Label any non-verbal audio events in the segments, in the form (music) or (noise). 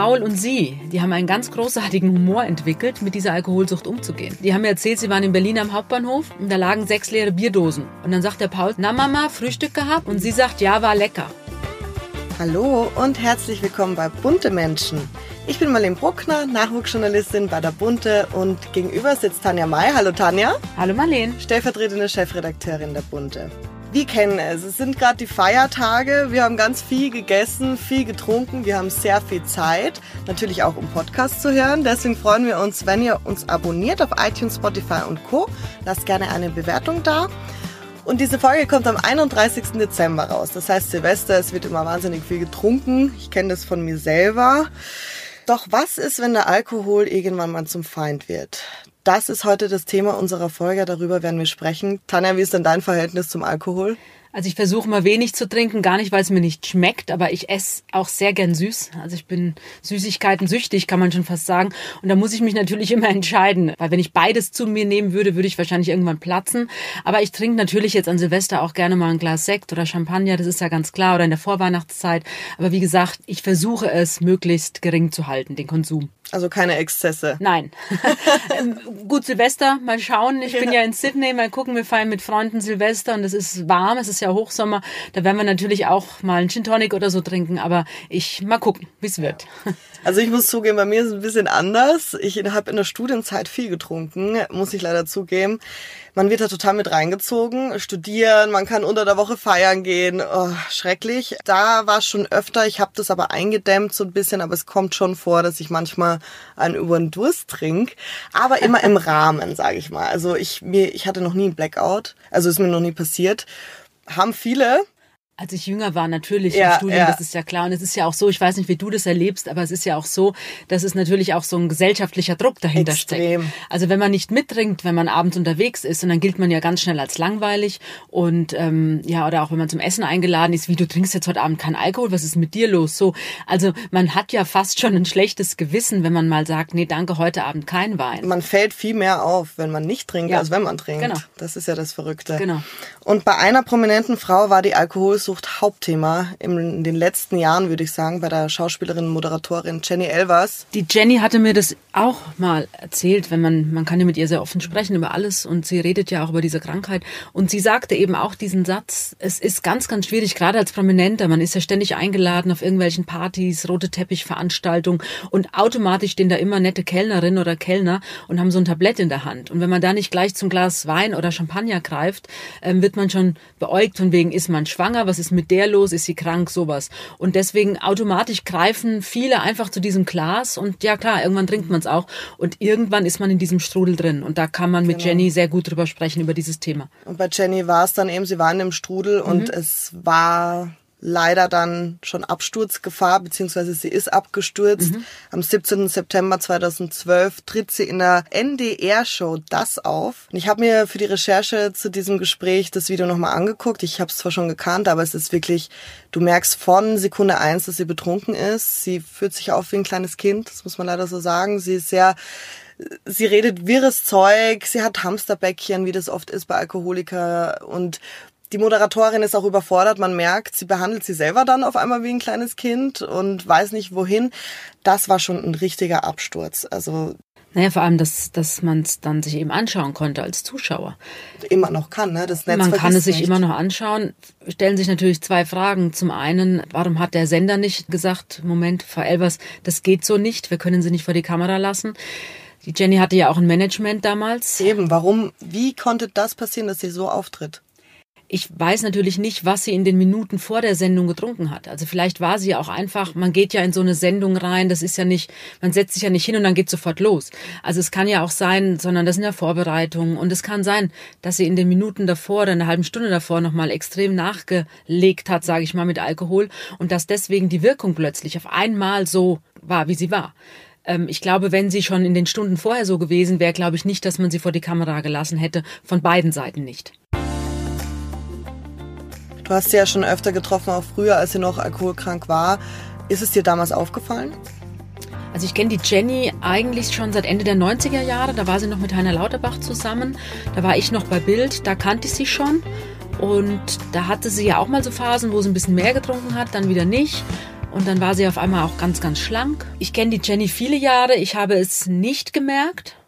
Paul und sie, die haben einen ganz großartigen Humor entwickelt, mit dieser Alkoholsucht umzugehen. Die haben mir erzählt, sie waren in Berlin am Hauptbahnhof und da lagen sechs leere Bierdosen. Und dann sagt der Paul, na Mama, Frühstück gehabt? Und sie sagt, ja, war lecker. Hallo und herzlich willkommen bei Bunte Menschen. Ich bin Marlene Bruckner, Nachwuchsjournalistin bei der Bunte und gegenüber sitzt Tanja May. Hallo Tanja. Hallo Marlene. Stellvertretende Chefredakteurin der Bunte. Wir kennen es. Es sind gerade die Feiertage. Wir haben ganz viel gegessen, viel getrunken. Wir haben sehr viel Zeit, natürlich auch um Podcasts zu hören. Deswegen freuen wir uns, wenn ihr uns abonniert auf iTunes, Spotify und Co. Lasst gerne eine Bewertung da. Und diese Folge kommt am 31. Dezember raus. Das heißt Silvester, es wird immer wahnsinnig viel getrunken. Ich kenne das von mir selber. Doch was ist, wenn der Alkohol irgendwann mal zum Feind wird? Das ist heute das Thema unserer Folge. Darüber werden wir sprechen. Tanja, wie ist denn dein Verhältnis zum Alkohol? Also ich versuche mal wenig zu trinken, gar nicht, weil es mir nicht schmeckt, aber ich esse auch sehr gern süß. Also ich bin Süßigkeiten süchtig, kann man schon fast sagen. Und da muss ich mich natürlich (laughs) immer entscheiden, weil wenn ich beides zu mir nehmen würde, würde ich wahrscheinlich irgendwann platzen. Aber ich trinke natürlich jetzt an Silvester auch gerne mal ein Glas Sekt oder Champagner, das ist ja ganz klar, oder in der Vorweihnachtszeit. Aber wie gesagt, ich versuche es möglichst gering zu halten, den Konsum. Also keine Exzesse. Nein. (laughs) Ähm, gut, Silvester, mal schauen. Ich bin ja in Sydney, mal gucken, wir feiern mit Freunden Silvester und es ist warm, es ist ja Hochsommer. Da werden wir natürlich auch mal einen Gin Tonic oder so trinken, aber ich mal gucken, wie es wird. (laughs) Also ich muss zugeben, bei mir ist es ein bisschen anders. Ich habe in der Studienzeit viel getrunken, muss ich leider zugeben. Man wird da total mit reingezogen, studieren, man kann unter der Woche feiern gehen. Oh, schrecklich. Da war es schon öfter. Ich habe das aber eingedämmt so ein bisschen, aber es kommt schon vor, dass ich manchmal einen über den Durst trinke. Aber immer im (laughs) Rahmen, sage ich mal. Also ich, mir, ich hatte noch nie einen Blackout. Also ist mir noch nie passiert. Haben viele, als ich jünger war, natürlich ja, im Studium, ja. das ist ja klar. Und es ist ja auch so, ich weiß nicht, wie du das erlebst, aber es ist ja auch so, dass es natürlich auch so ein gesellschaftlicher Druck dahinter Extrem. steckt. Also wenn man nicht mittrinkt, wenn man abends unterwegs ist, und dann gilt man ja ganz schnell als langweilig. Und ähm, ja, oder auch wenn man zum Essen eingeladen ist, wie du trinkst jetzt heute Abend keinen Alkohol, was ist mit dir los? So, also man hat ja fast schon ein schlechtes Gewissen, wenn man mal sagt, nee, danke, heute Abend kein Wein. Man fällt viel mehr auf, wenn man nicht trinkt, ja. als wenn man trinkt. Genau. Das ist ja das Verrückte. Genau. Und bei einer prominenten Frau war die Alkoholsucht Hauptthema in den letzten Jahren, würde ich sagen, bei der Schauspielerin Moderatorin Jenny Elvers. Die Jenny hatte mir das auch mal erzählt, wenn man, man kann ja mit ihr sehr offen sprechen über alles und sie redet ja auch über diese Krankheit. Und sie sagte eben auch diesen Satz, es ist ganz, ganz schwierig, gerade als Prominenter, man ist ja ständig eingeladen auf irgendwelchen Partys, rote Teppichveranstaltungen und automatisch stehen da immer nette Kellnerinnen oder Kellner und haben so ein Tablett in der Hand. Und wenn man da nicht gleich zum Glas Wein oder Champagner greift, ähm, wird man schon beäugt von wegen, ist man schwanger, was ist mit der los, ist sie krank, sowas. Und deswegen automatisch greifen viele einfach zu diesem Glas und ja klar, irgendwann trinkt man es auch und irgendwann ist man in diesem Strudel drin und da kann man mit genau. Jenny sehr gut drüber sprechen, über dieses Thema. Und bei Jenny war es dann eben, sie waren im Strudel mhm. und es war leider dann schon Absturzgefahr, beziehungsweise sie ist abgestürzt. Mhm. Am 17. September 2012 tritt sie in der NDR-Show Das auf. Und ich habe mir für die Recherche zu diesem Gespräch das Video nochmal angeguckt. Ich habe es zwar schon gekannt, aber es ist wirklich, du merkst von Sekunde eins, dass sie betrunken ist. Sie fühlt sich auf wie ein kleines Kind, das muss man leider so sagen. Sie ist sehr sie redet wirres Zeug, sie hat Hamsterbäckchen, wie das oft ist bei Alkoholiker und die Moderatorin ist auch überfordert. Man merkt, sie behandelt sie selber dann auf einmal wie ein kleines Kind und weiß nicht wohin. Das war schon ein richtiger Absturz. Also naja, vor allem, dass, dass man es dann sich eben anschauen konnte als Zuschauer. Immer noch kann, ne? Das Netz Man kann es sich nicht. immer noch anschauen. Stellen sich natürlich zwei Fragen. Zum einen, warum hat der Sender nicht gesagt, Moment, Frau Elvers, das geht so nicht, wir können sie nicht vor die Kamera lassen. Die Jenny hatte ja auch ein Management damals. Eben, warum, wie konnte das passieren, dass sie so auftritt? Ich weiß natürlich nicht, was sie in den Minuten vor der Sendung getrunken hat. Also vielleicht war sie auch einfach, man geht ja in so eine Sendung rein, das ist ja nicht, man setzt sich ja nicht hin und dann geht sofort los. Also es kann ja auch sein, sondern das sind ja Vorbereitungen und es kann sein, dass sie in den Minuten davor oder eine halben Stunde davor nochmal extrem nachgelegt hat, sage ich mal, mit Alkohol und dass deswegen die Wirkung plötzlich auf einmal so war, wie sie war ähm, ich glaube, wenn sie schon in den Stunden vorher so gewesen wäre, glaube ich nicht, dass man sie vor die Kamera gelassen hätte. Von beiden Seiten nicht. Du hast sie ja schon öfter getroffen, auch früher, als sie noch alkoholkrank war. Ist es dir damals aufgefallen? Also ich kenne die Jenny eigentlich schon seit Ende der 90er Jahre. Da war sie noch mit Heiner Lauterbach zusammen. Da war ich noch bei Bild. Da kannte ich sie schon. Und da hatte sie ja auch mal so Phasen, wo sie ein bisschen mehr getrunken hat, dann wieder nicht. Und dann war sie auf einmal auch ganz, ganz schlank. Ich kenne die Jenny viele Jahre. Ich habe es nicht gemerkt.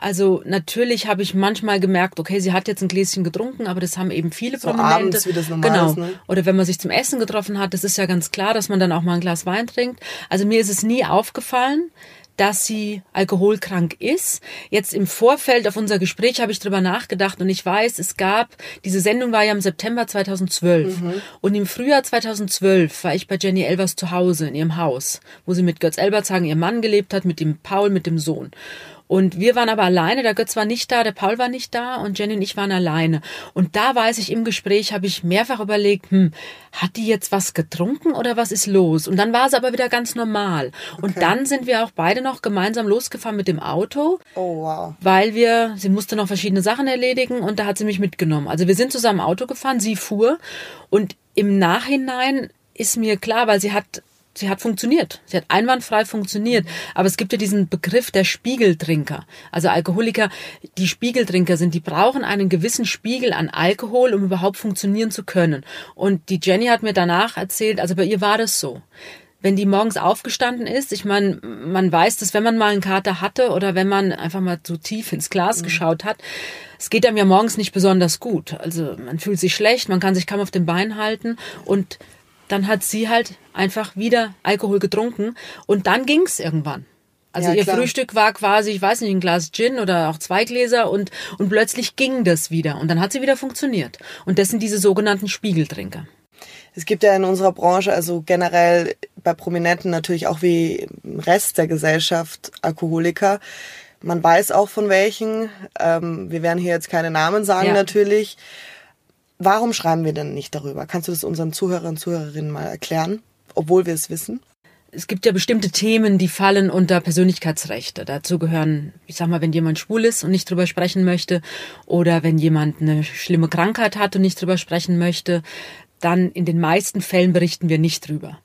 Also natürlich habe ich manchmal gemerkt, okay, sie hat jetzt ein Gläschen getrunken, aber das haben eben viele so Prominente. Abends, wie das normal genau. Ist, ne? Oder wenn man sich zum Essen getroffen hat, das ist ja ganz klar, dass man dann auch mal ein Glas Wein trinkt. Also mir ist es nie aufgefallen, dass sie alkoholkrank ist. Jetzt im Vorfeld auf unser Gespräch habe ich drüber nachgedacht und ich weiß, es gab, diese Sendung war ja im September 2012 mhm. und im Frühjahr 2012 war ich bei Jenny Elvers zu Hause in ihrem Haus, wo sie mit Götz Elbertshagen, ihrem Mann, gelebt hat, mit dem Paul, mit dem Sohn. Und wir waren aber alleine, der Götz war nicht da, der Paul war nicht da und Jenny und ich waren alleine. Und da weiß ich, im Gespräch habe ich mehrfach überlegt, hm, hat die jetzt was getrunken oder was ist los? Und dann war es aber wieder ganz normal. Okay. Und dann sind wir auch beide noch gemeinsam losgefahren mit dem Auto. Oh, wow. Weil wir, sie musste noch verschiedene Sachen erledigen und da hat sie mich mitgenommen. Also wir sind zusammen Auto gefahren, sie fuhr und im Nachhinein ist mir klar, weil sie hat sie hat funktioniert. Sie hat einwandfrei funktioniert. Aber es gibt ja diesen Begriff der Spiegeltrinker. Also Alkoholiker, die Spiegeltrinker sind, die brauchen einen gewissen Spiegel an Alkohol, um überhaupt funktionieren zu können. Und die Jenny hat mir danach erzählt, also bei ihr war das so wenn die morgens aufgestanden ist, ich meine, man weiß, dass wenn man mal einen Kater hatte oder wenn man einfach mal zu tief ins Glas mhm. geschaut hat, es geht einem ja morgens nicht besonders gut. Also man fühlt sich schlecht, man kann sich kaum auf den Beinen halten und dann hat sie halt einfach wieder Alkohol getrunken und dann ging's irgendwann. Also ja, ihr klar. Frühstück war quasi, ich weiß nicht, ein Glas Gin oder auch zwei Gläser und, und plötzlich ging das wieder und dann hat sie wieder funktioniert. Und das sind diese sogenannten Spiegeltrinker. Es gibt ja in unserer Branche, also generell bei Prominenten natürlich auch wie im Rest der Gesellschaft Alkoholiker. Man weiß auch von welchen. Ähm, wir werden hier jetzt keine Namen sagen ja. natürlich. Warum schreiben wir denn nicht darüber? Kannst du das unseren Zuhörern und Zuhörerinnen mal erklären, obwohl wir es wissen? Es gibt ja bestimmte Themen, die fallen unter Persönlichkeitsrechte. Dazu gehören, ich sag mal, wenn jemand schwul ist und nicht drüber sprechen möchte, oder wenn jemand eine schlimme Krankheit hat und nicht drüber sprechen möchte, dann in den meisten Fällen berichten wir nicht drüber.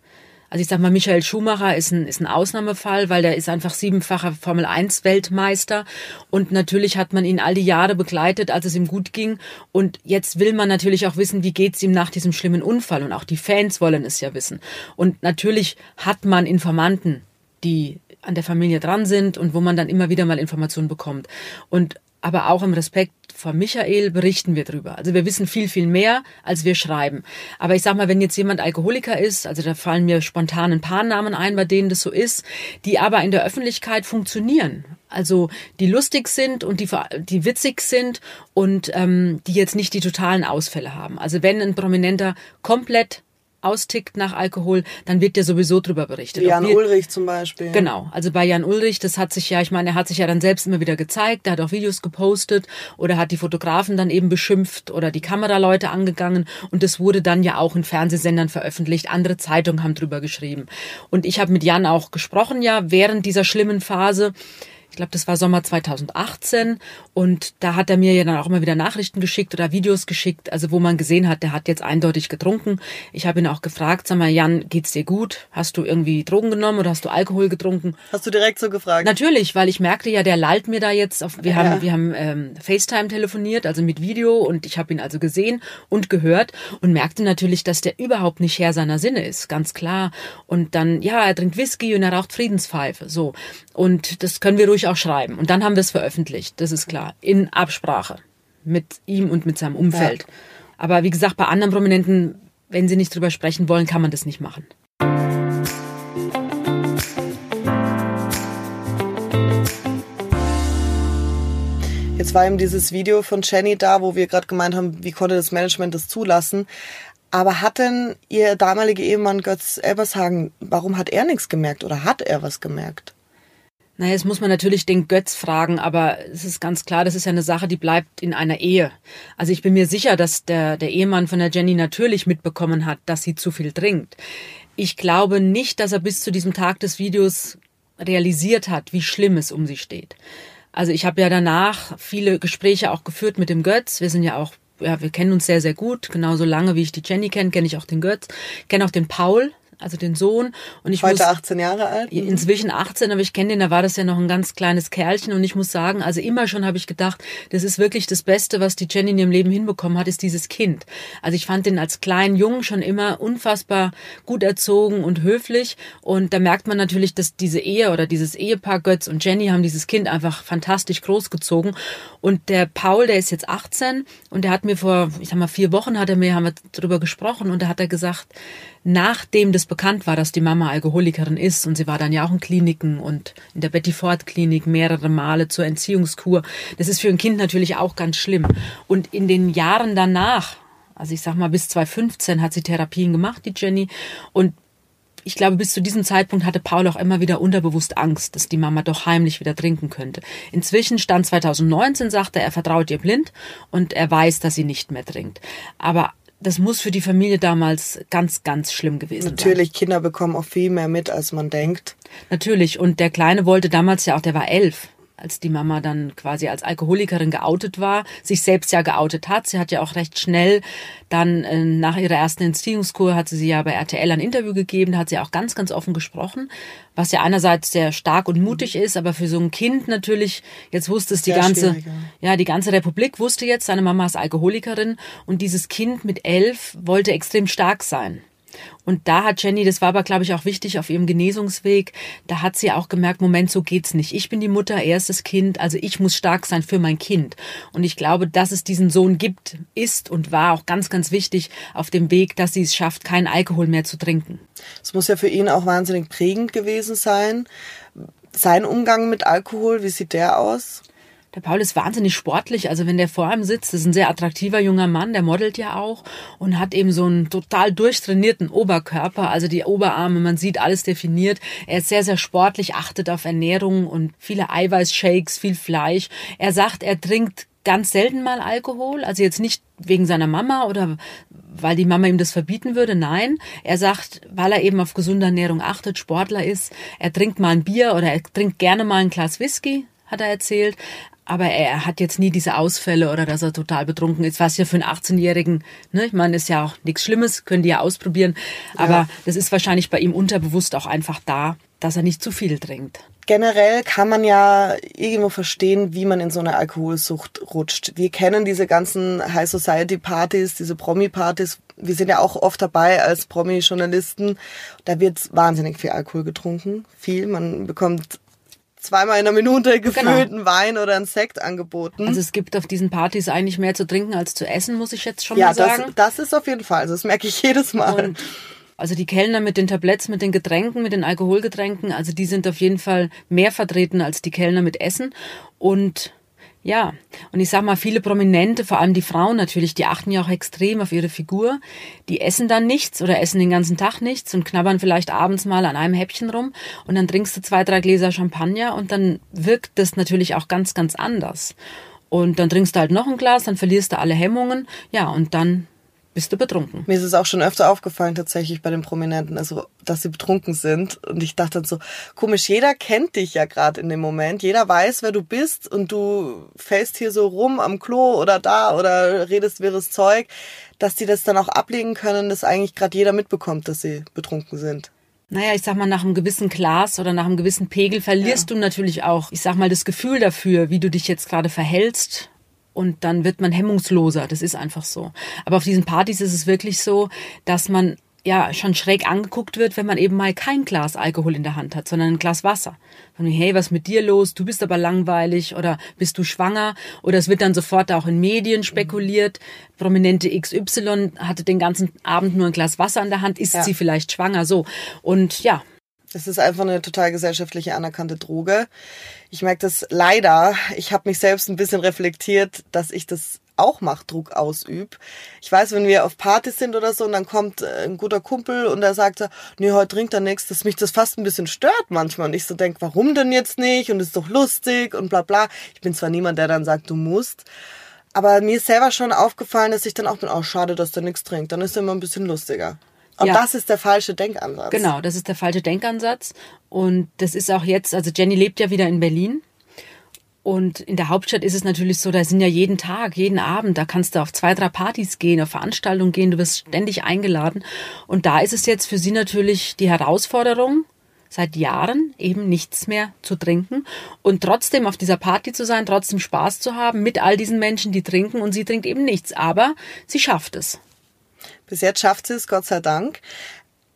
Also ich sag mal, Michael Schumacher ist ein, ist ein Ausnahmefall, weil der ist einfach siebenfacher Formel 1 Weltmeister und natürlich hat man ihn all die Jahre begleitet, als es ihm gut ging und jetzt will man natürlich auch wissen, wie geht's ihm nach diesem schlimmen Unfall und auch die Fans wollen es ja wissen. Und natürlich hat man Informanten, die an der Familie dran sind und wo man dann immer wieder mal Informationen bekommt. Und aber auch im Respekt vor Michael berichten wir drüber. Also wir wissen viel, viel mehr, als wir schreiben. Aber ich sag mal, wenn jetzt jemand Alkoholiker ist, also da fallen mir spontan ein paar Namen ein, bei denen das so ist, die aber in der Öffentlichkeit funktionieren. Also die lustig sind und die, die witzig sind und ähm, die jetzt nicht die totalen Ausfälle haben. Also wenn ein Prominenter komplett austickt nach Alkohol, dann wird ja sowieso drüber berichtet. Jan wir, Ulrich zum Beispiel. Genau, also bei Jan Ulrich, das hat sich ja, ich meine, er hat sich ja dann selbst immer wieder gezeigt, er hat auch Videos gepostet oder hat die Fotografen dann eben beschimpft oder die Kameraleute angegangen und das wurde dann ja auch in Fernsehsendern veröffentlicht. Andere Zeitungen haben drüber geschrieben. Und ich habe mit Jan auch gesprochen ja während dieser schlimmen Phase ich glaube, das war Sommer 2018 und da hat er mir ja dann auch immer wieder Nachrichten geschickt oder Videos geschickt, also wo man gesehen hat, der hat jetzt eindeutig getrunken. Ich habe ihn auch gefragt, sag mal, Jan, geht's dir gut? Hast du irgendwie Drogen genommen oder hast du Alkohol getrunken? Hast du direkt so gefragt? Natürlich, weil ich merkte ja, der lallt mir da jetzt auf, wir ja. haben, wir haben ähm, FaceTime telefoniert, also mit Video und ich habe ihn also gesehen und gehört und merkte natürlich, dass der überhaupt nicht Herr seiner Sinne ist, ganz klar. Und dann, ja, er trinkt Whisky und er raucht Friedenspfeife, so. Und das können wir ruhig ich auch schreiben. Und dann haben wir es veröffentlicht, das ist klar. In Absprache mit ihm und mit seinem Umfeld. Ja. Aber wie gesagt, bei anderen Prominenten, wenn sie nicht drüber sprechen wollen, kann man das nicht machen. Jetzt war eben dieses Video von Jenny da, wo wir gerade gemeint haben, wie konnte das Management das zulassen. Aber hat denn Ihr damaliger Ehemann Götz Elbershagen, warum hat er nichts gemerkt oder hat er was gemerkt? Naja, jetzt muss man natürlich den Götz fragen, aber es ist ganz klar, das ist ja eine Sache, die bleibt in einer Ehe. Also ich bin mir sicher, dass der, der Ehemann von der Jenny natürlich mitbekommen hat, dass sie zu viel trinkt. Ich glaube nicht, dass er bis zu diesem Tag des Videos realisiert hat, wie schlimm es um sie steht. Also ich habe ja danach viele Gespräche auch geführt mit dem Götz. Wir sind ja auch ja, wir kennen uns sehr, sehr gut. Genauso lange, wie ich die Jenny kenne, kenne ich auch den Götz, kenne auch den Paul also den Sohn. Und ich Heute muss, 18 Jahre alt? Mhm. Inzwischen 18, aber ich kenne den, da war das ja noch ein ganz kleines Kerlchen. Und ich muss sagen, also immer schon habe ich gedacht, das ist wirklich das Beste, was die Jenny in ihrem Leben hinbekommen hat, ist dieses Kind. Also ich fand den als kleinen Jungen schon immer unfassbar gut erzogen und höflich. Und da merkt man natürlich, dass diese Ehe oder dieses Ehepaar Götz und Jenny haben dieses Kind einfach fantastisch großgezogen. Und der Paul, der ist jetzt 18 und der hat mir vor, ich sag mal, vier Wochen hat er mir, haben wir darüber gesprochen und da hat er gesagt, nachdem das bekannt war, dass die Mama Alkoholikerin ist und sie war dann ja auch in Kliniken und in der Betty Ford Klinik mehrere Male zur Entziehungskur. Das ist für ein Kind natürlich auch ganz schlimm. Und in den Jahren danach, also ich sag mal bis 2015 hat sie Therapien gemacht, die Jenny, und ich glaube, bis zu diesem Zeitpunkt hatte Paul auch immer wieder unterbewusst Angst, dass die Mama doch heimlich wieder trinken könnte. Inzwischen stand 2019, sagte er, er vertraut ihr blind und er weiß, dass sie nicht mehr trinkt. Aber das muss für die Familie damals ganz, ganz schlimm gewesen Natürlich, sein. Natürlich, Kinder bekommen auch viel mehr mit, als man denkt. Natürlich. Und der Kleine wollte damals ja auch, der war elf als die Mama dann quasi als Alkoholikerin geoutet war, sich selbst ja geoutet hat. Sie hat ja auch recht schnell dann äh, nach ihrer ersten Entziehungskur hat sie sie ja bei RTL ein Interview gegeben, da hat sie auch ganz, ganz offen gesprochen, was ja einerseits sehr stark und mutig ist, aber für so ein Kind natürlich, jetzt wusste es die ganze, ja, die ganze Republik wusste jetzt, seine Mama ist Alkoholikerin und dieses Kind mit elf wollte extrem stark sein. Und da hat Jenny, das war aber, glaube ich, auch wichtig auf ihrem Genesungsweg, da hat sie auch gemerkt, Moment, so geht's nicht. Ich bin die Mutter, er ist das Kind, also ich muss stark sein für mein Kind. Und ich glaube, dass es diesen Sohn gibt, ist und war auch ganz, ganz wichtig auf dem Weg, dass sie es schafft, keinen Alkohol mehr zu trinken. Es muss ja für ihn auch wahnsinnig prägend gewesen sein. Sein Umgang mit Alkohol, wie sieht der aus? Der Paul ist wahnsinnig sportlich. Also wenn der vor ihm sitzt, ist ein sehr attraktiver junger Mann, der modelt ja auch und hat eben so einen total durchtrainierten Oberkörper. Also die Oberarme, man sieht alles definiert. Er ist sehr, sehr sportlich, achtet auf Ernährung und viele Eiweißshakes, viel Fleisch. Er sagt, er trinkt ganz selten mal Alkohol. Also jetzt nicht wegen seiner Mama oder weil die Mama ihm das verbieten würde. Nein, er sagt, weil er eben auf gesunde Ernährung achtet, Sportler ist, er trinkt mal ein Bier oder er trinkt gerne mal ein Glas Whisky, hat er erzählt aber er hat jetzt nie diese Ausfälle oder dass er total betrunken ist, was ja für einen 18-Jährigen, ne, ich meine, ist ja auch nichts Schlimmes, können die ja ausprobieren, aber ja. das ist wahrscheinlich bei ihm unterbewusst auch einfach da, dass er nicht zu viel trinkt. Generell kann man ja irgendwo verstehen, wie man in so eine Alkoholsucht rutscht. Wir kennen diese ganzen High Society Partys, diese Promi Partys. Wir sind ja auch oft dabei als Promi-Journalisten. Da wird wahnsinnig viel Alkohol getrunken. Viel. Man bekommt zweimal in der Minute gefüllten genau. Wein oder ein Sekt angeboten. Also es gibt auf diesen Partys eigentlich mehr zu trinken als zu essen, muss ich jetzt schon ja, mal sagen. Ja, das, das ist auf jeden Fall. Also das merke ich jedes Mal. Und also die Kellner mit den Tabletts, mit den Getränken, mit den Alkoholgetränken, also die sind auf jeden Fall mehr vertreten als die Kellner mit Essen. Und ja, und ich sag mal, viele Prominente, vor allem die Frauen natürlich, die achten ja auch extrem auf ihre Figur. Die essen dann nichts oder essen den ganzen Tag nichts und knabbern vielleicht abends mal an einem Häppchen rum und dann trinkst du zwei, drei Gläser Champagner und dann wirkt das natürlich auch ganz, ganz anders. Und dann trinkst du halt noch ein Glas, dann verlierst du alle Hemmungen, ja, und dann bist du betrunken. Mir ist es auch schon öfter aufgefallen, tatsächlich bei den Prominenten, also, dass sie betrunken sind. Und ich dachte dann so, komisch, jeder kennt dich ja gerade in dem Moment. Jeder weiß, wer du bist und du fällst hier so rum am Klo oder da oder redest wirres Zeug, dass die das dann auch ablegen können, dass eigentlich gerade jeder mitbekommt, dass sie betrunken sind. Naja, ich sag mal, nach einem gewissen Glas oder nach einem gewissen Pegel verlierst ja. du natürlich auch, ich sag mal, das Gefühl dafür, wie du dich jetzt gerade verhältst und dann wird man hemmungsloser. Das ist einfach so. Aber auf diesen Partys ist es wirklich so, dass man ja schon schräg angeguckt wird, wenn man eben mal kein Glas Alkohol in der Hand hat, sondern ein Glas Wasser. Von hey, was mit dir los? Du bist aber langweilig oder bist du schwanger? Oder es wird dann sofort auch in Medien spekuliert. Prominente XY hatte den ganzen Abend nur ein Glas Wasser in der Hand. Ist ja. sie vielleicht schwanger? So. Und ja, das ist einfach eine total gesellschaftliche anerkannte Droge. Ich merke das leider. Ich habe mich selbst ein bisschen reflektiert, dass ich das auch Machtdruck ausübe. Ich weiß, wenn wir auf Partys sind oder so und dann kommt äh, ein guter Kumpel und der sagt, nee, heute trinkt er nichts, dass mich das fast ein bisschen stört manchmal. Und ich so denke, warum denn jetzt nicht? Und ist doch lustig und bla bla. Ich bin zwar niemand, der dann sagt, du musst. Aber mir ist selber schon aufgefallen, dass ich dann auch bin, oh, schade, dass der nichts trinkt. Dann ist er immer ein bisschen lustiger. Und ja. das ist der falsche Denkansatz. Genau, das ist der falsche Denkansatz. Und das ist auch jetzt, also Jenny lebt ja wieder in Berlin. Und in der Hauptstadt ist es natürlich so, da sind ja jeden Tag, jeden Abend, da kannst du auf zwei, drei Partys gehen, auf Veranstaltungen gehen, du wirst ständig eingeladen. Und da ist es jetzt für sie natürlich die Herausforderung, seit Jahren eben nichts mehr zu trinken und trotzdem auf dieser Party zu sein, trotzdem Spaß zu haben mit all diesen Menschen, die trinken und sie trinkt eben nichts. Aber sie schafft es. Bis jetzt schafft sie es, Gott sei Dank.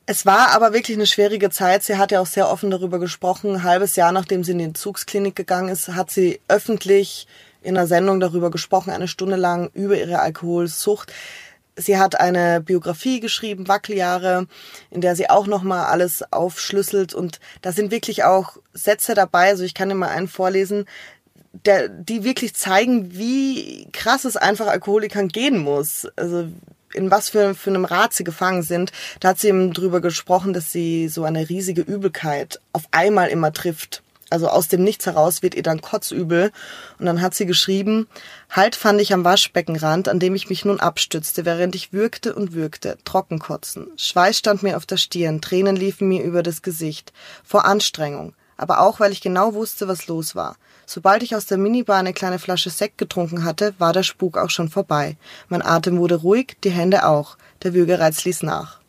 Es war aber wirklich eine schwierige Zeit. Sie hat ja auch sehr offen darüber gesprochen. Ein halbes Jahr nachdem sie in die Entzugsklinik gegangen ist, hat sie öffentlich in einer Sendung darüber gesprochen, eine Stunde lang über ihre Alkoholsucht. Sie hat eine Biografie geschrieben, Wackeljahre, in der sie auch nochmal alles aufschlüsselt und da sind wirklich auch Sätze dabei, also ich kann dir mal einen vorlesen, der, die wirklich zeigen, wie krass es einfach Alkoholikern gehen muss. Also in was für, für einem Rad sie gefangen sind. Da hat sie eben drüber gesprochen, dass sie so eine riesige Übelkeit auf einmal immer trifft. Also aus dem Nichts heraus wird ihr dann kotzübel. Und dann hat sie geschrieben, Halt fand ich am Waschbeckenrand, an dem ich mich nun abstützte, während ich würgte und würgte, Trockenkotzen. Schweiß stand mir auf der Stirn, Tränen liefen mir über das Gesicht. Vor Anstrengung. Aber auch, weil ich genau wusste, was los war. Sobald ich aus der Minibar eine kleine Flasche Sekt getrunken hatte, war der Spuk auch schon vorbei. Mein Atem wurde ruhig, die Hände auch. Der Würgereiz ließ nach.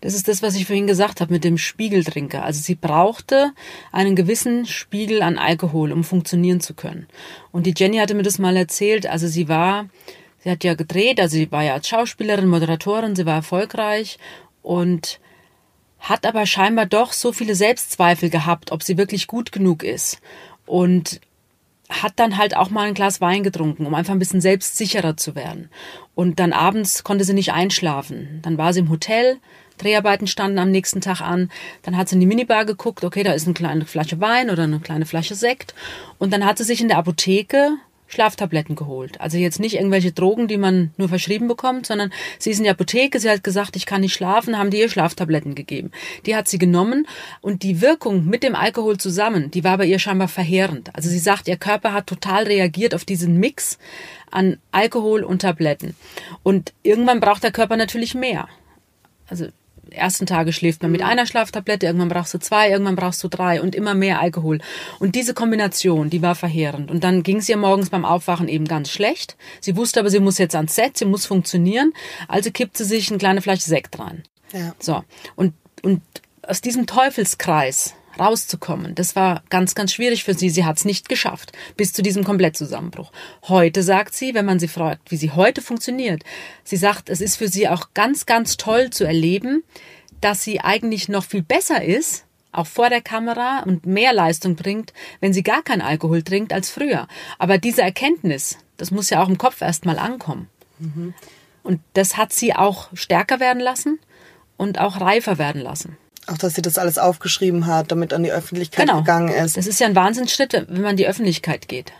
Das ist das, was ich vorhin gesagt habe mit dem Spiegeltrinker. Also sie brauchte einen gewissen Spiegel an Alkohol, um funktionieren zu können. Und die Jenny hatte mir das mal erzählt. Also sie war, sie hat ja gedreht, also sie war ja als Schauspielerin, Moderatorin, sie war erfolgreich und hat aber scheinbar doch so viele Selbstzweifel gehabt, ob sie wirklich gut genug ist und hat dann halt auch mal ein Glas Wein getrunken, um einfach ein bisschen selbstsicherer zu werden. Und dann abends konnte sie nicht einschlafen. Dann war sie im Hotel, Dreharbeiten standen am nächsten Tag an. Dann hat sie in die Minibar geguckt, okay, da ist eine kleine Flasche Wein oder eine kleine Flasche Sekt. Und dann hat sie sich in der Apotheke Schlaftabletten geholt. Also jetzt nicht irgendwelche Drogen, die man nur verschrieben bekommt, sondern sie ist in der Apotheke, sie hat gesagt, ich kann nicht schlafen, haben die ihr Schlaftabletten gegeben. Die hat sie genommen und die Wirkung mit dem Alkohol zusammen, die war bei ihr scheinbar verheerend. Also sie sagt, ihr Körper hat total reagiert auf diesen Mix an Alkohol und Tabletten. Und irgendwann braucht der Körper natürlich mehr. Also ersten Tage schläft man mit mhm. einer Schlaftablette, irgendwann brauchst du zwei, irgendwann brauchst du drei und immer mehr Alkohol. Und diese Kombination, die war verheerend. Und dann ging es ihr morgens beim Aufwachen eben ganz schlecht. Sie wusste aber, sie muss jetzt ans Set, sie muss funktionieren. Also kippt sie sich eine kleine Flasche Sekt rein. Ja. So. Und, und aus diesem Teufelskreis rauszukommen. Das war ganz, ganz schwierig für sie. Sie hat es nicht geschafft bis zu diesem Komplettzusammenbruch. Heute sagt sie, wenn man sie fragt, wie sie heute funktioniert, sie sagt, es ist für sie auch ganz, ganz toll zu erleben, dass sie eigentlich noch viel besser ist, auch vor der Kamera und mehr Leistung bringt, wenn sie gar keinen Alkohol trinkt als früher. Aber diese Erkenntnis, das muss ja auch im Kopf erstmal ankommen. Mhm. Und das hat sie auch stärker werden lassen und auch reifer werden lassen. Auch, dass sie das alles aufgeschrieben hat, damit an die Öffentlichkeit genau. gegangen ist. Das ist ja ein Wahnsinnsschritt, wenn man in die Öffentlichkeit geht.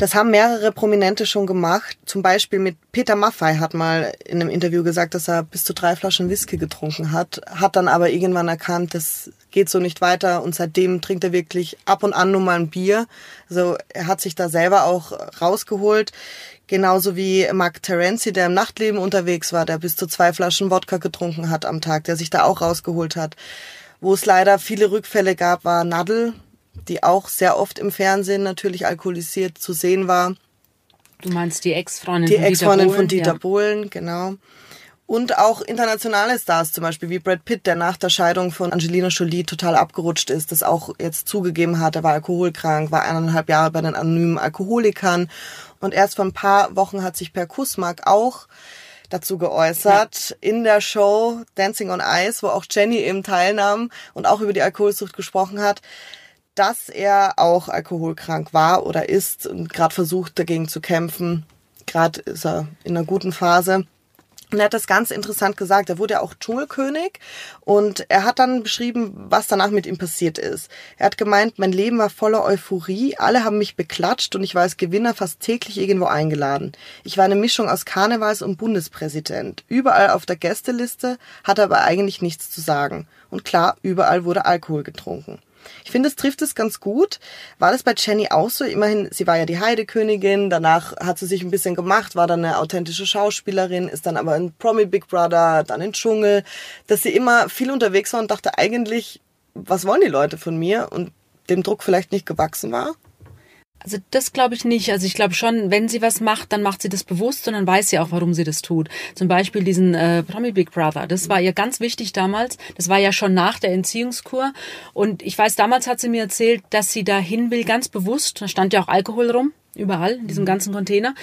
Das haben mehrere Prominente schon gemacht. Zum Beispiel mit Peter Maffay hat mal in einem Interview gesagt, dass er bis zu drei Flaschen Whisky getrunken hat, hat dann aber irgendwann erkannt, das geht so nicht weiter und seitdem trinkt er wirklich ab und an nur mal ein Bier. Also er hat sich da selber auch rausgeholt. Genauso wie Mark Terenzi, der im Nachtleben unterwegs war, der bis zu zwei Flaschen Wodka getrunken hat am Tag, der sich da auch rausgeholt hat. Wo es leider viele Rückfälle gab, war Nadel, die auch sehr oft im Fernsehen natürlich alkoholisiert zu sehen war. Du meinst die Ex-Freundin von Dieter Bohlen? Die Ex-Freundin von Dieter ja. Bohlen, genau. Und auch internationale Stars, zum Beispiel wie Brad Pitt, der nach der Scheidung von Angelina Jolie total abgerutscht ist, das auch jetzt zugegeben hat, er war alkoholkrank, war eineinhalb Jahre bei den anonymen Alkoholikern. Und erst vor ein paar Wochen hat sich Per Kussmark auch dazu geäußert ja. in der Show Dancing on Ice, wo auch Jenny eben teilnahm und auch über die Alkoholsucht gesprochen hat dass er auch alkoholkrank war oder ist und gerade versucht dagegen zu kämpfen. Gerade ist er in einer guten Phase. Und er hat das ganz interessant gesagt. Er wurde auch Dschungelkönig und er hat dann beschrieben, was danach mit ihm passiert ist. Er hat gemeint, mein Leben war voller Euphorie, alle haben mich beklatscht und ich war als Gewinner fast täglich irgendwo eingeladen. Ich war eine Mischung aus Karnevals- und Bundespräsident. Überall auf der Gästeliste, hatte aber eigentlich nichts zu sagen. Und klar, überall wurde Alkohol getrunken. Ich finde, es trifft es ganz gut. War das bei Jenny auch so? Immerhin, sie war ja die Heidekönigin, danach hat sie sich ein bisschen gemacht, war dann eine authentische Schauspielerin, ist dann aber in Promi Big Brother, dann in Dschungel, dass sie immer viel unterwegs war und dachte eigentlich, was wollen die Leute von mir? Und dem Druck vielleicht nicht gewachsen war? Also das glaube ich nicht. Also ich glaube schon, wenn sie was macht, dann macht sie das bewusst und dann weiß sie auch, warum sie das tut. Zum Beispiel diesen äh, Promi Big Brother. Das war ihr ganz wichtig damals. Das war ja schon nach der Entziehungskur. Und ich weiß, damals hat sie mir erzählt, dass sie dahin will, ganz bewusst. Da stand ja auch Alkohol rum, überall, in diesem ganzen Container.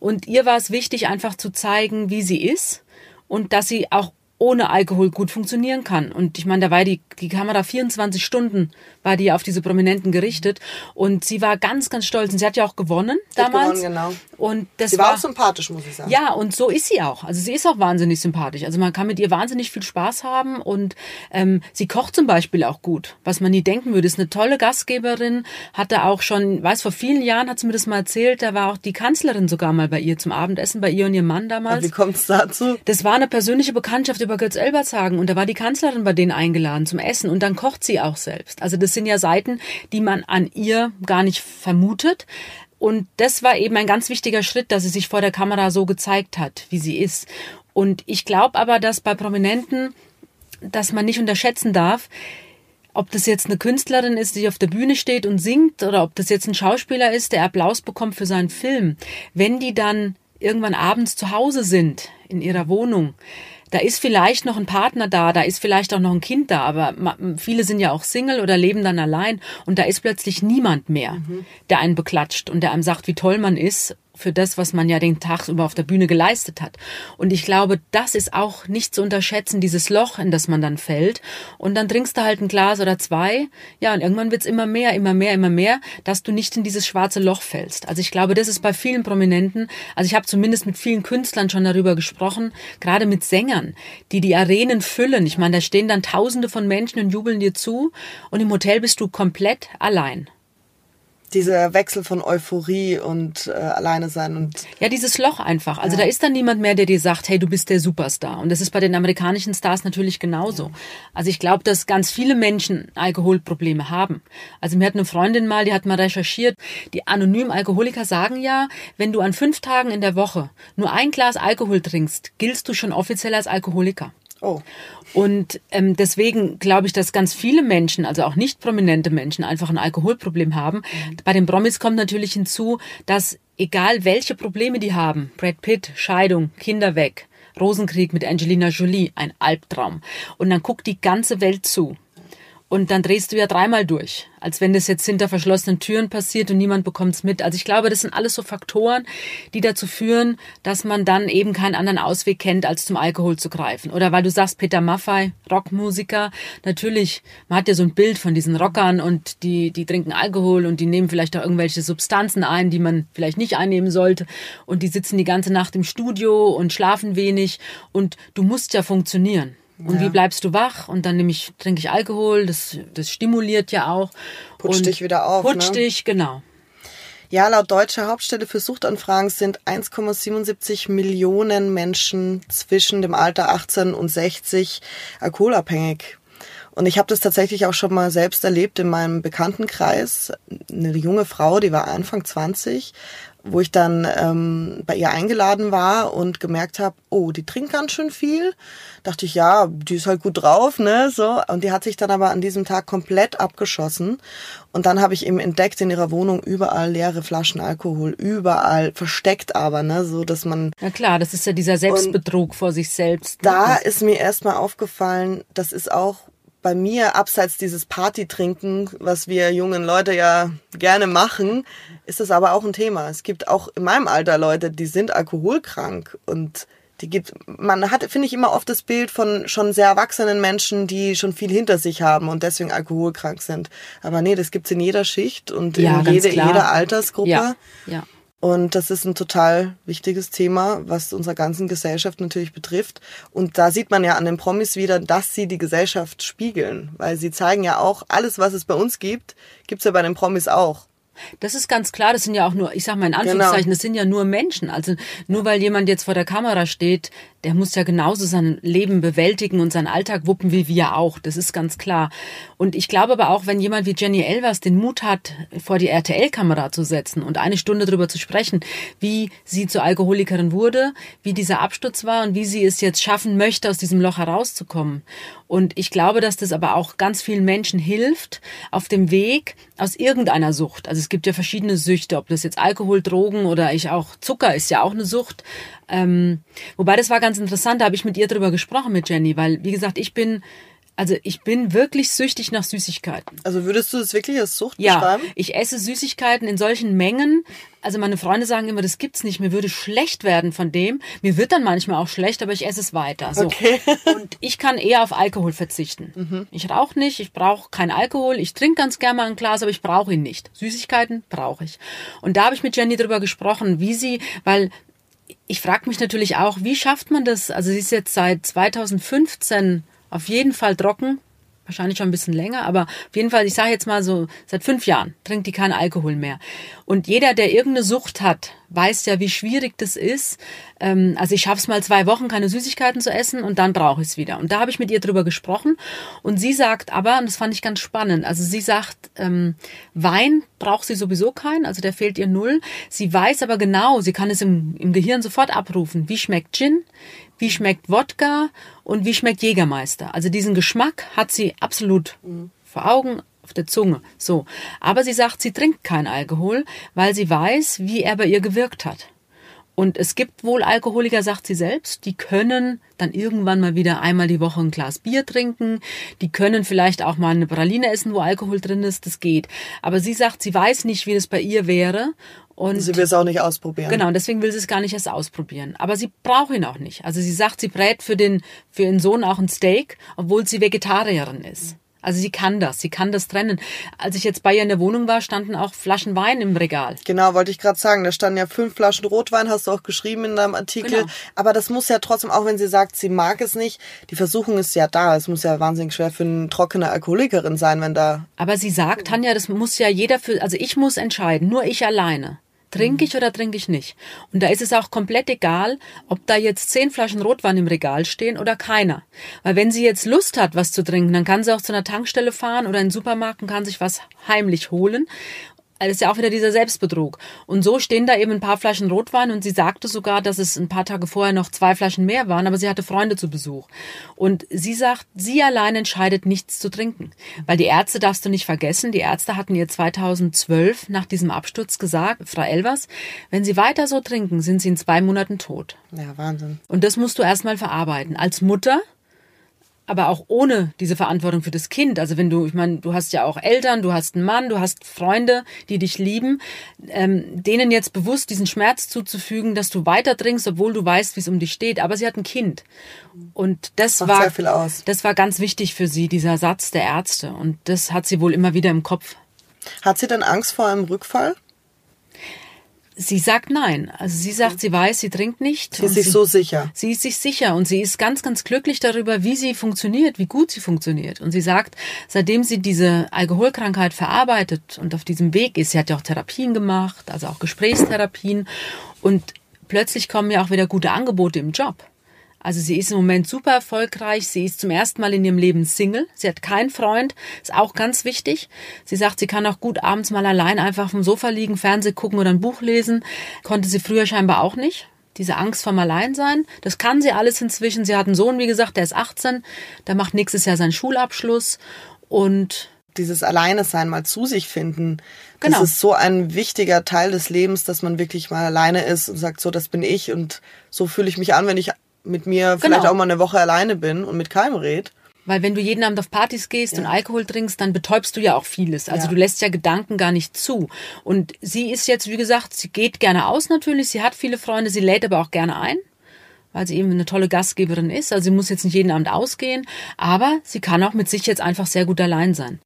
Und ihr war es wichtig, einfach zu zeigen, wie sie ist und dass sie auch ohne Alkohol gut funktionieren kann. Und ich meine, da war die, die Kamera 24 Stunden war die auf diese Prominenten gerichtet und sie war ganz, ganz stolz und sie hat ja auch gewonnen sie damals. Gewonnen, genau. Und das sie war, war auch sympathisch, muss ich sagen. Ja, und so ist sie auch. Also sie ist auch wahnsinnig sympathisch. Also man kann mit ihr wahnsinnig viel Spaß haben und ähm, sie kocht zum Beispiel auch gut, was man nie denken würde. Ist eine tolle Gastgeberin, hatte auch schon, weiß vor vielen Jahren hat sie mir das mal erzählt, da war auch die Kanzlerin sogar mal bei ihr zum Abendessen, bei ihr und ihrem Mann damals. Und wie kommt es dazu? Das war eine persönliche Bekanntschaft über Götz Elbertshagen und da war die Kanzlerin bei denen eingeladen zum Essen und dann kocht sie auch selbst. Also das sind ja Seiten, die man an ihr gar nicht vermutet. Und das war eben ein ganz wichtiger Schritt, dass sie sich vor der Kamera so gezeigt hat, wie sie ist. Und ich glaube aber, dass bei Prominenten, dass man nicht unterschätzen darf, ob das jetzt eine Künstlerin ist, die auf der Bühne steht und singt, oder ob das jetzt ein Schauspieler ist, der Applaus bekommt für seinen Film. Wenn die dann irgendwann abends zu Hause sind, in ihrer Wohnung, da ist vielleicht noch ein Partner da, da ist vielleicht auch noch ein Kind da, aber viele sind ja auch Single oder leben dann allein und da ist plötzlich niemand mehr, mhm. der einen beklatscht und der einem sagt, wie toll man ist für das, was man ja den Tag über auf der Bühne geleistet hat. Und ich glaube, das ist auch nicht zu unterschätzen, dieses Loch, in das man dann fällt. Und dann trinkst du halt ein Glas oder zwei. Ja, und irgendwann wird's immer mehr, immer mehr, immer mehr, dass du nicht in dieses schwarze Loch fällst. Also ich glaube, das ist bei vielen Prominenten, also ich habe zumindest mit vielen Künstlern schon darüber gesprochen, gerade mit Sängern, die die Arenen füllen. Ich meine, da stehen dann Tausende von Menschen und jubeln dir zu. Und im Hotel bist du komplett allein dieser Wechsel von Euphorie und äh, alleine sein und ja dieses Loch einfach also ja. da ist dann niemand mehr der dir sagt hey du bist der Superstar und das ist bei den amerikanischen Stars natürlich genauso ja. also ich glaube dass ganz viele Menschen Alkoholprobleme haben also mir hat eine Freundin mal die hat mal recherchiert die anonymen Alkoholiker sagen ja wenn du an fünf Tagen in der Woche nur ein Glas Alkohol trinkst giltst du schon offiziell als Alkoholiker Oh. Und ähm, deswegen glaube ich, dass ganz viele Menschen, also auch nicht prominente Menschen, einfach ein Alkoholproblem haben. Mhm. Bei den Promis kommt natürlich hinzu, dass egal welche Probleme die haben, Brad Pitt, Scheidung, Kinder weg, Rosenkrieg mit Angelina Jolie, ein Albtraum. Und dann guckt die ganze Welt zu. Und dann drehst du ja dreimal durch, als wenn das jetzt hinter verschlossenen Türen passiert und niemand bekommt's mit. Also ich glaube, das sind alles so Faktoren, die dazu führen, dass man dann eben keinen anderen Ausweg kennt, als zum Alkohol zu greifen. Oder weil du sagst, Peter Maffay, Rockmusiker, natürlich, man hat ja so ein Bild von diesen Rockern und die, die trinken Alkohol und die nehmen vielleicht auch irgendwelche Substanzen ein, die man vielleicht nicht einnehmen sollte. Und die sitzen die ganze Nacht im Studio und schlafen wenig und du musst ja funktionieren. Und ja. wie bleibst du wach? Und dann nehme ich, trinke ich Alkohol, das, das stimuliert ja auch. Putsch dich wieder auf. Putsch ne? dich, genau. Ja, laut Deutscher Hauptstelle für Suchtanfragen sind 1,77 Millionen Menschen zwischen dem Alter 18 und 60 alkoholabhängig. Und ich habe das tatsächlich auch schon mal selbst erlebt in meinem Bekanntenkreis. Eine junge Frau, die war Anfang 20 wo ich dann ähm, bei ihr eingeladen war und gemerkt habe, oh, die trinkt ganz schön viel. Dachte ich, ja, die ist halt gut drauf, ne, so. Und die hat sich dann aber an diesem Tag komplett abgeschossen. Und dann habe ich eben entdeckt in ihrer Wohnung überall leere Flaschen Alkohol, überall versteckt aber, ne, so dass man. Ja klar, das ist ja dieser Selbstbetrug vor sich selbst. Ne? Da ist mir erstmal aufgefallen, das ist auch bei mir, abseits dieses Partytrinken, was wir jungen Leute ja gerne machen, ist das aber auch ein Thema. Es gibt auch in meinem Alter Leute, die sind alkoholkrank und die gibt, man hat, finde ich, immer oft das Bild von schon sehr erwachsenen Menschen, die schon viel hinter sich haben und deswegen alkoholkrank sind. Aber nee, das gibt's in jeder Schicht und ja, in jede, jeder Altersgruppe. Ja, ja. Und das ist ein total wichtiges Thema, was unserer ganzen Gesellschaft natürlich betrifft. Und da sieht man ja an den Promis wieder, dass sie die Gesellschaft spiegeln, weil sie zeigen ja auch, alles, was es bei uns gibt, gibt's ja bei den Promis auch. Das ist ganz klar, das sind ja auch nur, ich sag mal in Anführungszeichen, genau. das sind ja nur Menschen. Also nur weil jemand jetzt vor der Kamera steht, der muss ja genauso sein Leben bewältigen und seinen Alltag wuppen wie wir auch. Das ist ganz klar. Und ich glaube aber auch, wenn jemand wie Jenny Elvers den Mut hat, vor die RTL-Kamera zu setzen und eine Stunde darüber zu sprechen, wie sie zur Alkoholikerin wurde, wie dieser Absturz war und wie sie es jetzt schaffen möchte, aus diesem Loch herauszukommen. Und ich glaube, dass das aber auch ganz vielen Menschen hilft auf dem Weg aus irgendeiner Sucht. Also es gibt ja verschiedene Süchte, ob das jetzt Alkohol, Drogen oder ich auch Zucker ist ja auch eine Sucht. Ähm, wobei das war ganz interessant, da habe ich mit ihr drüber gesprochen mit Jenny, weil wie gesagt, ich bin also ich bin wirklich süchtig nach Süßigkeiten. Also würdest du es wirklich als Sucht ja, beschreiben? Ich esse Süßigkeiten in solchen Mengen. Also meine Freunde sagen immer, das gibt's nicht. Mir würde schlecht werden von dem. Mir wird dann manchmal auch schlecht, aber ich esse es weiter. So. Okay. (laughs) Und ich kann eher auf Alkohol verzichten. Mhm. Ich rauche nicht, ich brauche keinen Alkohol. Ich trinke ganz gerne mal ein Glas, aber ich brauche ihn nicht. Süßigkeiten brauche ich. Und da habe ich mit Jenny darüber gesprochen, wie sie, weil ich frage mich natürlich auch, wie schafft man das? Also sie ist jetzt seit 2015 auf jeden Fall trocken, wahrscheinlich schon ein bisschen länger, aber auf jeden Fall, ich sage jetzt mal so, seit fünf Jahren trinkt die keinen Alkohol mehr. Und jeder, der irgendeine Sucht hat, weiß ja, wie schwierig das ist. Ähm, also ich schaffe es mal zwei Wochen, keine Süßigkeiten zu essen und dann brauche ich es wieder. Und da habe ich mit ihr drüber gesprochen und sie sagt aber, und das fand ich ganz spannend, also sie sagt, ähm, Wein braucht sie sowieso keinen, also der fehlt ihr null. Sie weiß aber genau, sie kann es im, im Gehirn sofort abrufen, wie schmeckt Gin, wie schmeckt Wodka und wie schmeckt Jägermeister. Also diesen Geschmack hat sie absolut vor Augen, auf der Zunge. So. Aber sie sagt, sie trinkt keinen Alkohol, weil sie weiß, wie er bei ihr gewirkt hat. Und es gibt wohl Alkoholiker, sagt sie selbst, die können dann irgendwann mal wieder einmal die Woche ein Glas Bier trinken. Die können vielleicht auch mal eine Praline essen, wo Alkohol drin ist. Das geht. Aber sie sagt, sie weiß nicht, wie das bei ihr wäre. Und sie will es auch nicht ausprobieren. Genau, und deswegen will sie es gar nicht erst ausprobieren. Aber sie braucht ihn auch nicht. Also sie sagt, sie brät für den, für ihren Sohn auch ein Steak, obwohl sie Vegetarierin ist. Also sie kann das, sie kann das trennen. Als ich jetzt bei ihr in der Wohnung war, standen auch Flaschen Wein im Regal. Genau, wollte ich gerade sagen. Da standen ja fünf Flaschen Rotwein, hast du auch geschrieben in deinem Artikel. Genau. Aber das muss ja trotzdem, auch wenn sie sagt, sie mag es nicht, die Versuchung ist ja da. Es muss ja wahnsinnig schwer für eine trockene Alkoholikerin sein, wenn da. Aber sie sagt, Tanja, das muss ja jeder für, also ich muss entscheiden, nur ich alleine. Trinke ich oder trinke ich nicht? Und da ist es auch komplett egal, ob da jetzt zehn Flaschen Rotwein im Regal stehen oder keiner. Weil wenn sie jetzt Lust hat, was zu trinken, dann kann sie auch zu einer Tankstelle fahren oder in den Supermarkt und kann sich was heimlich holen. Das ist ja auch wieder dieser Selbstbetrug. Und so stehen da eben ein paar Flaschen Rotwein und sie sagte sogar, dass es ein paar Tage vorher noch zwei Flaschen mehr waren, aber sie hatte Freunde zu Besuch. Und sie sagt, sie allein entscheidet nichts zu trinken. Weil die Ärzte darfst du nicht vergessen, die Ärzte hatten ihr 2012 nach diesem Absturz gesagt, Frau Elvers, wenn sie weiter so trinken, sind sie in zwei Monaten tot. Ja, Wahnsinn. Und das musst du erstmal verarbeiten. Als Mutter aber auch ohne diese Verantwortung für das Kind. Also wenn du, ich meine, du hast ja auch Eltern, du hast einen Mann, du hast Freunde, die dich lieben, ähm, denen jetzt bewusst diesen Schmerz zuzufügen, dass du weiter trinkst, obwohl du weißt, wie es um dich steht. Aber sie hat ein Kind. Und das Macht war, das war ganz wichtig für sie, dieser Satz der Ärzte. Und das hat sie wohl immer wieder im Kopf. Hat sie denn Angst vor einem Rückfall? Sie sagt nein. Also sie sagt, sie weiß, sie trinkt nicht. Sie ist sich sie, so sicher. Sie ist sich sicher und sie ist ganz, ganz glücklich darüber, wie sie funktioniert, wie gut sie funktioniert. Und sie sagt, seitdem sie diese Alkoholkrankheit verarbeitet und auf diesem Weg ist, sie hat ja auch Therapien gemacht, also auch Gesprächstherapien und plötzlich kommen ja auch wieder gute Angebote im Job. Also sie ist im Moment super erfolgreich. Sie ist zum ersten Mal in ihrem Leben Single. Sie hat keinen Freund. Ist auch ganz wichtig. Sie sagt, sie kann auch gut abends mal allein einfach vom Sofa liegen, Fernseh gucken oder ein Buch lesen. Konnte sie früher scheinbar auch nicht. Diese Angst vom Alleinsein. Das kann sie alles inzwischen. Sie hat einen Sohn, wie gesagt, der ist 18. Der macht nächstes Jahr seinen Schulabschluss. Und dieses Alleine sein, mal zu sich finden. Genau. Das ist so ein wichtiger Teil des Lebens, dass man wirklich mal alleine ist und sagt, so, das bin ich und so fühle ich mich an, wenn ich mit mir genau. vielleicht auch mal eine Woche alleine bin und mit keinem red. Weil wenn du jeden Abend auf Partys gehst ja. und Alkohol trinkst, dann betäubst du ja auch vieles. Also ja. du lässt ja Gedanken gar nicht zu. Und sie ist jetzt, wie gesagt, sie geht gerne aus natürlich, sie hat viele Freunde, sie lädt aber auch gerne ein, weil sie eben eine tolle Gastgeberin ist. Also sie muss jetzt nicht jeden Abend ausgehen, aber sie kann auch mit sich jetzt einfach sehr gut allein sein.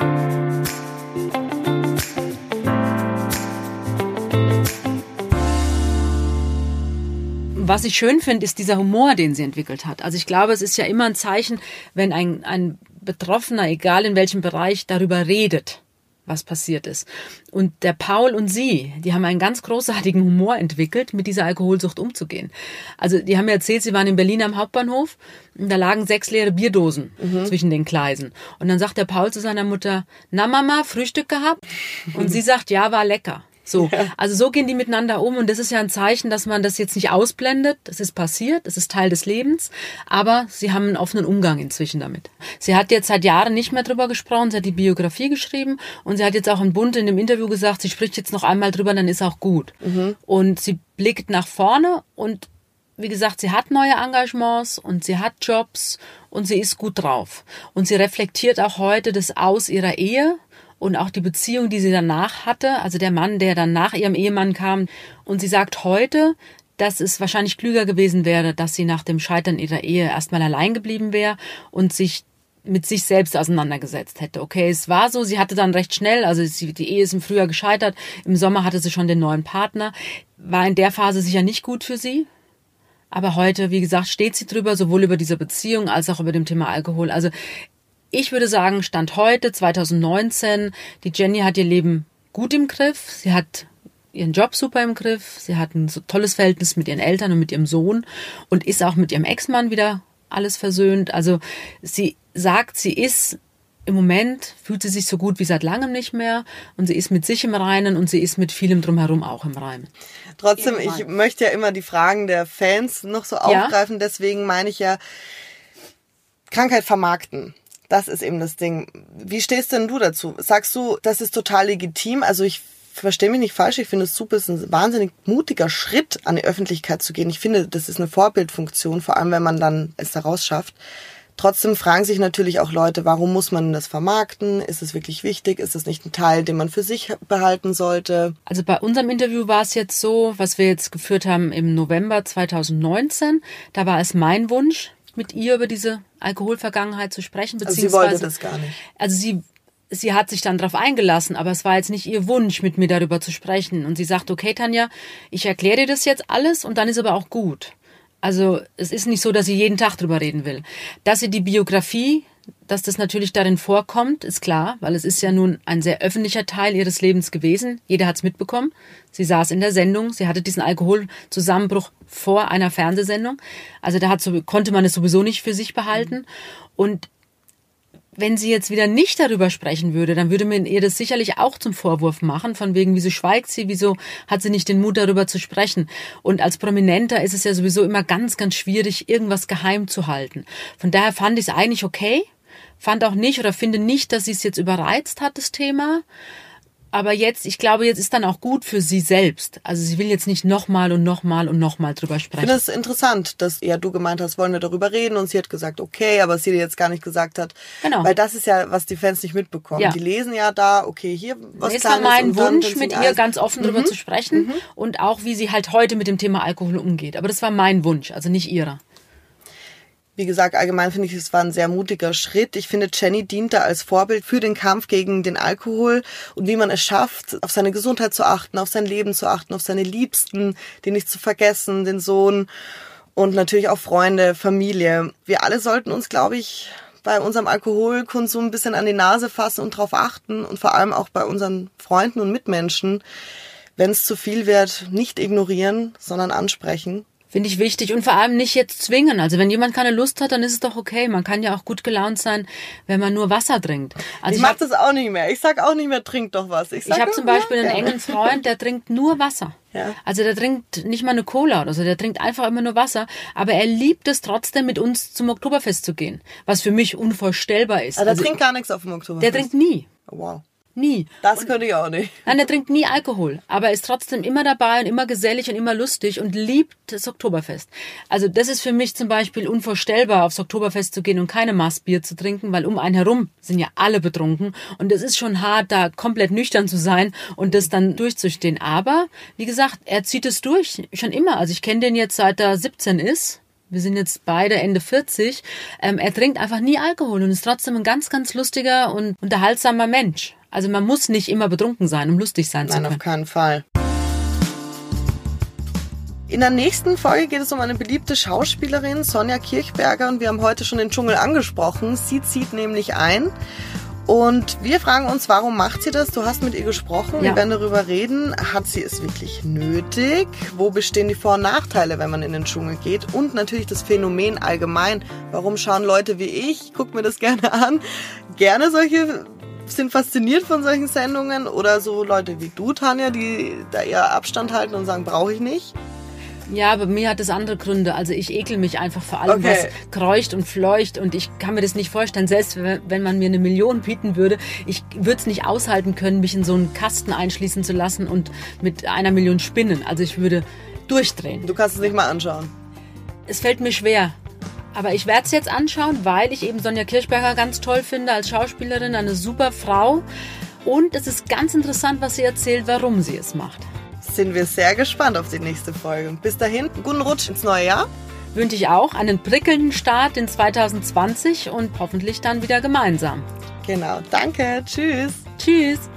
Was ich schön finde, ist dieser Humor, den sie entwickelt hat. Also ich glaube, es ist ja immer ein Zeichen, wenn ein, ein Betroffener, egal in welchem Bereich, darüber redet was passiert ist. Und der Paul und sie, die haben einen ganz großartigen Humor entwickelt, mit dieser Alkoholsucht umzugehen. Also die haben mir erzählt, sie waren in Berlin am Hauptbahnhof und da lagen sechs leere Bierdosen mhm. zwischen den Gleisen. Und dann sagt der Paul zu seiner Mutter, na Mama, Frühstück gehabt? Und sie sagt, ja, war lecker. So, ja. also so gehen die miteinander um und das ist ja ein Zeichen, dass man das jetzt nicht ausblendet. Das ist passiert, das ist Teil des Lebens, aber sie haben einen offenen Umgang inzwischen damit. Sie hat jetzt seit Jahren nicht mehr drüber gesprochen, sie hat die Biografie geschrieben und sie hat jetzt auch im Bund in dem Interview gesagt, sie spricht jetzt noch einmal drüber, dann ist auch gut. Mhm. Und sie blickt nach vorne und wie gesagt, sie hat neue Engagements und sie hat Jobs und sie ist gut drauf. Und sie reflektiert auch heute das Aus ihrer Ehe und auch die Beziehung, die sie danach hatte, also der Mann, der dann nach ihrem Ehemann kam. Und sie sagt heute, dass es wahrscheinlich klüger gewesen wäre, dass sie nach dem Scheitern ihrer Ehe erstmal allein geblieben wäre und sich mit sich selbst auseinandergesetzt hätte. Okay, es war so, sie hatte dann recht schnell, also sie, die Ehe ist im Frühjahr gescheitert, im Sommer hatte sie schon den neuen Partner, war in der Phase sicher nicht gut für sie. Aber heute, wie gesagt, steht sie drüber, sowohl über diese Beziehung als auch über dem Thema Alkohol. Also ich würde sagen, Stand heute, 2019, die Jenny hat ihr Leben gut im Griff. Sie hat ihren Job super im Griff. Sie hat ein so tolles Verhältnis mit ihren Eltern und mit ihrem Sohn und ist auch mit ihrem Ex-Mann wieder alles versöhnt. Also sie sagt, sie ist im Moment fühlt sie sich so gut wie seit langem nicht mehr und sie ist mit sich im Reinen und sie ist mit vielem drumherum auch im Reinen. Trotzdem, ich möchte ja immer die Fragen der Fans noch so aufgreifen, ja? deswegen meine ich ja, Krankheit vermarkten. Das ist eben das Ding. Wie stehst denn du dazu? Sagst du, das ist total legitim? Also ich verstehe mich nicht falsch, ich finde es super, es ist ein wahnsinnig mutiger Schritt, an die Öffentlichkeit zu gehen. Ich finde, das ist eine Vorbildfunktion, vor allem wenn man dann es daraus schafft. Trotzdem fragen sich natürlich auch Leute, warum muss man das vermarkten? Ist es wirklich wichtig? Ist es nicht ein Teil, den man für sich behalten sollte? Also bei unserem Interview war es jetzt so, was wir jetzt geführt haben im November 2019. Da war es mein Wunsch, mit ihr über diese Alkoholvergangenheit zu sprechen. Beziehungsweise, also sie wollte das gar nicht. Also sie, sie hat sich dann darauf eingelassen, aber es war jetzt nicht ihr Wunsch, mit mir darüber zu sprechen. Und sie sagt, okay, Tanja, ich erkläre dir das jetzt alles und dann ist aber auch gut. Also es ist nicht so, dass sie jeden Tag drüber reden will. Dass sie die Biografie dass das natürlich darin vorkommt, ist klar, weil es ist ja nun ein sehr öffentlicher Teil ihres Lebens gewesen. Jeder hat es mitbekommen. Sie saß in der Sendung, sie hatte diesen Alkoholzusammenbruch vor einer Fernsehsendung. Also da hat, konnte man es sowieso nicht für sich behalten. Und wenn sie jetzt wieder nicht darüber sprechen würde, dann würde man ihr das sicherlich auch zum Vorwurf machen, von wegen, wieso schweigt sie, wieso hat sie nicht den Mut, darüber zu sprechen. Und als Prominenter ist es ja sowieso immer ganz, ganz schwierig, irgendwas geheim zu halten. Von daher fand ich es eigentlich okay, fand auch nicht oder finde nicht, dass sie es jetzt überreizt hat, das Thema. Aber jetzt, ich glaube, jetzt ist dann auch gut für sie selbst. Also sie will jetzt nicht nochmal und nochmal und nochmal drüber sprechen. Ich finde es interessant, dass ja du gemeint hast, wollen wir darüber reden und sie hat gesagt, okay, aber sie dir jetzt gar nicht gesagt hat. Genau. Weil das ist ja, was die Fans nicht mitbekommen. Ja. Die lesen ja da, okay, hier was Es war mein Wunsch, mit ihr ganz offen mhm. drüber zu sprechen mhm. und auch, wie sie halt heute mit dem Thema Alkohol umgeht. Aber das war mein Wunsch, also nicht ihrer. Wie gesagt, allgemein finde ich, es war ein sehr mutiger Schritt. Ich finde, Jenny dient da als Vorbild für den Kampf gegen den Alkohol und wie man es schafft, auf seine Gesundheit zu achten, auf sein Leben zu achten, auf seine Liebsten, die nicht zu vergessen, den Sohn und natürlich auch Freunde, Familie. Wir alle sollten uns, glaube ich, bei unserem Alkoholkonsum ein bisschen an die Nase fassen und darauf achten und vor allem auch bei unseren Freunden und Mitmenschen, wenn es zu viel wird, nicht ignorieren, sondern ansprechen. Finde ich wichtig und vor allem nicht jetzt zwingen. Also wenn jemand keine Lust hat, dann ist es doch okay. Man kann ja auch gut gelaunt sein, wenn man nur Wasser trinkt. Also ich, ich mach das auch nicht mehr. Ich sag auch nicht mehr, trink doch was. Ich, ich habe zum Beispiel einen engen Freund, der trinkt nur Wasser. Ja. Also der trinkt nicht mal eine Cola oder so, der trinkt einfach immer nur Wasser. Aber er liebt es trotzdem, mit uns zum Oktoberfest zu gehen. Was für mich unvorstellbar ist. Aber der also, trinkt gar nichts auf dem Oktoberfest. Der trinkt nie. Wow. Nie. Das könnte ich auch nicht. Nein, er trinkt nie Alkohol, aber er ist trotzdem immer dabei und immer gesellig und immer lustig und liebt das Oktoberfest. Also das ist für mich zum Beispiel unvorstellbar, aufs Oktoberfest zu gehen und keine Maßbier zu trinken, weil um einen herum sind ja alle betrunken und es ist schon hart, da komplett nüchtern zu sein und das dann durchzustehen. Aber, wie gesagt, er zieht es durch, schon immer. Also ich kenne den jetzt seit er 17 ist wir sind jetzt beide Ende 40, ähm, er trinkt einfach nie Alkohol und ist trotzdem ein ganz, ganz lustiger und unterhaltsamer Mensch. Also man muss nicht immer betrunken sein, um lustig sein Nein, zu können. Nein, auf keinen Fall. In der nächsten Folge geht es um eine beliebte Schauspielerin, Sonja Kirchberger, und wir haben heute schon den Dschungel angesprochen. Sie zieht nämlich ein Und wir fragen uns, warum macht sie das? Du hast mit ihr gesprochen, Ja. wir werden darüber reden. Hat sie es wirklich nötig? Wo bestehen die Vor- und Nachteile, wenn man in den Dschungel geht? Und natürlich das Phänomen allgemein. Warum schauen Leute wie ich, guck mir das gerne an, gerne solche, sind fasziniert von solchen Sendungen? Oder so Leute wie du, Tanja, die da eher Abstand halten und sagen, brauche ich nicht? Ja, aber mir hat das andere Gründe. Also ich ekel mich einfach vor allem, Okay. was kreucht und fleucht und ich kann mir das nicht vorstellen. Selbst wenn wenn man mir eine Million bieten würde, ich würde es nicht aushalten können, mich in so einen Kasten einschließen zu lassen und mit einer Million Spinnen. Also ich würde durchdrehen. Du kannst es nicht mal anschauen. Es fällt mir schwer. Aber ich werde es jetzt anschauen, weil ich eben Sonja Kirchberger ganz toll finde als Schauspielerin, eine super Frau. Und es ist ganz interessant, was sie erzählt, warum sie es macht. Sind wir sehr gespannt auf die nächste Folge. Bis dahin, guten Rutsch ins neue Jahr. wünsche ich auch einen prickelnden Start in 2020 und hoffentlich dann wieder gemeinsam. Genau, danke, tschüss. Tschüss!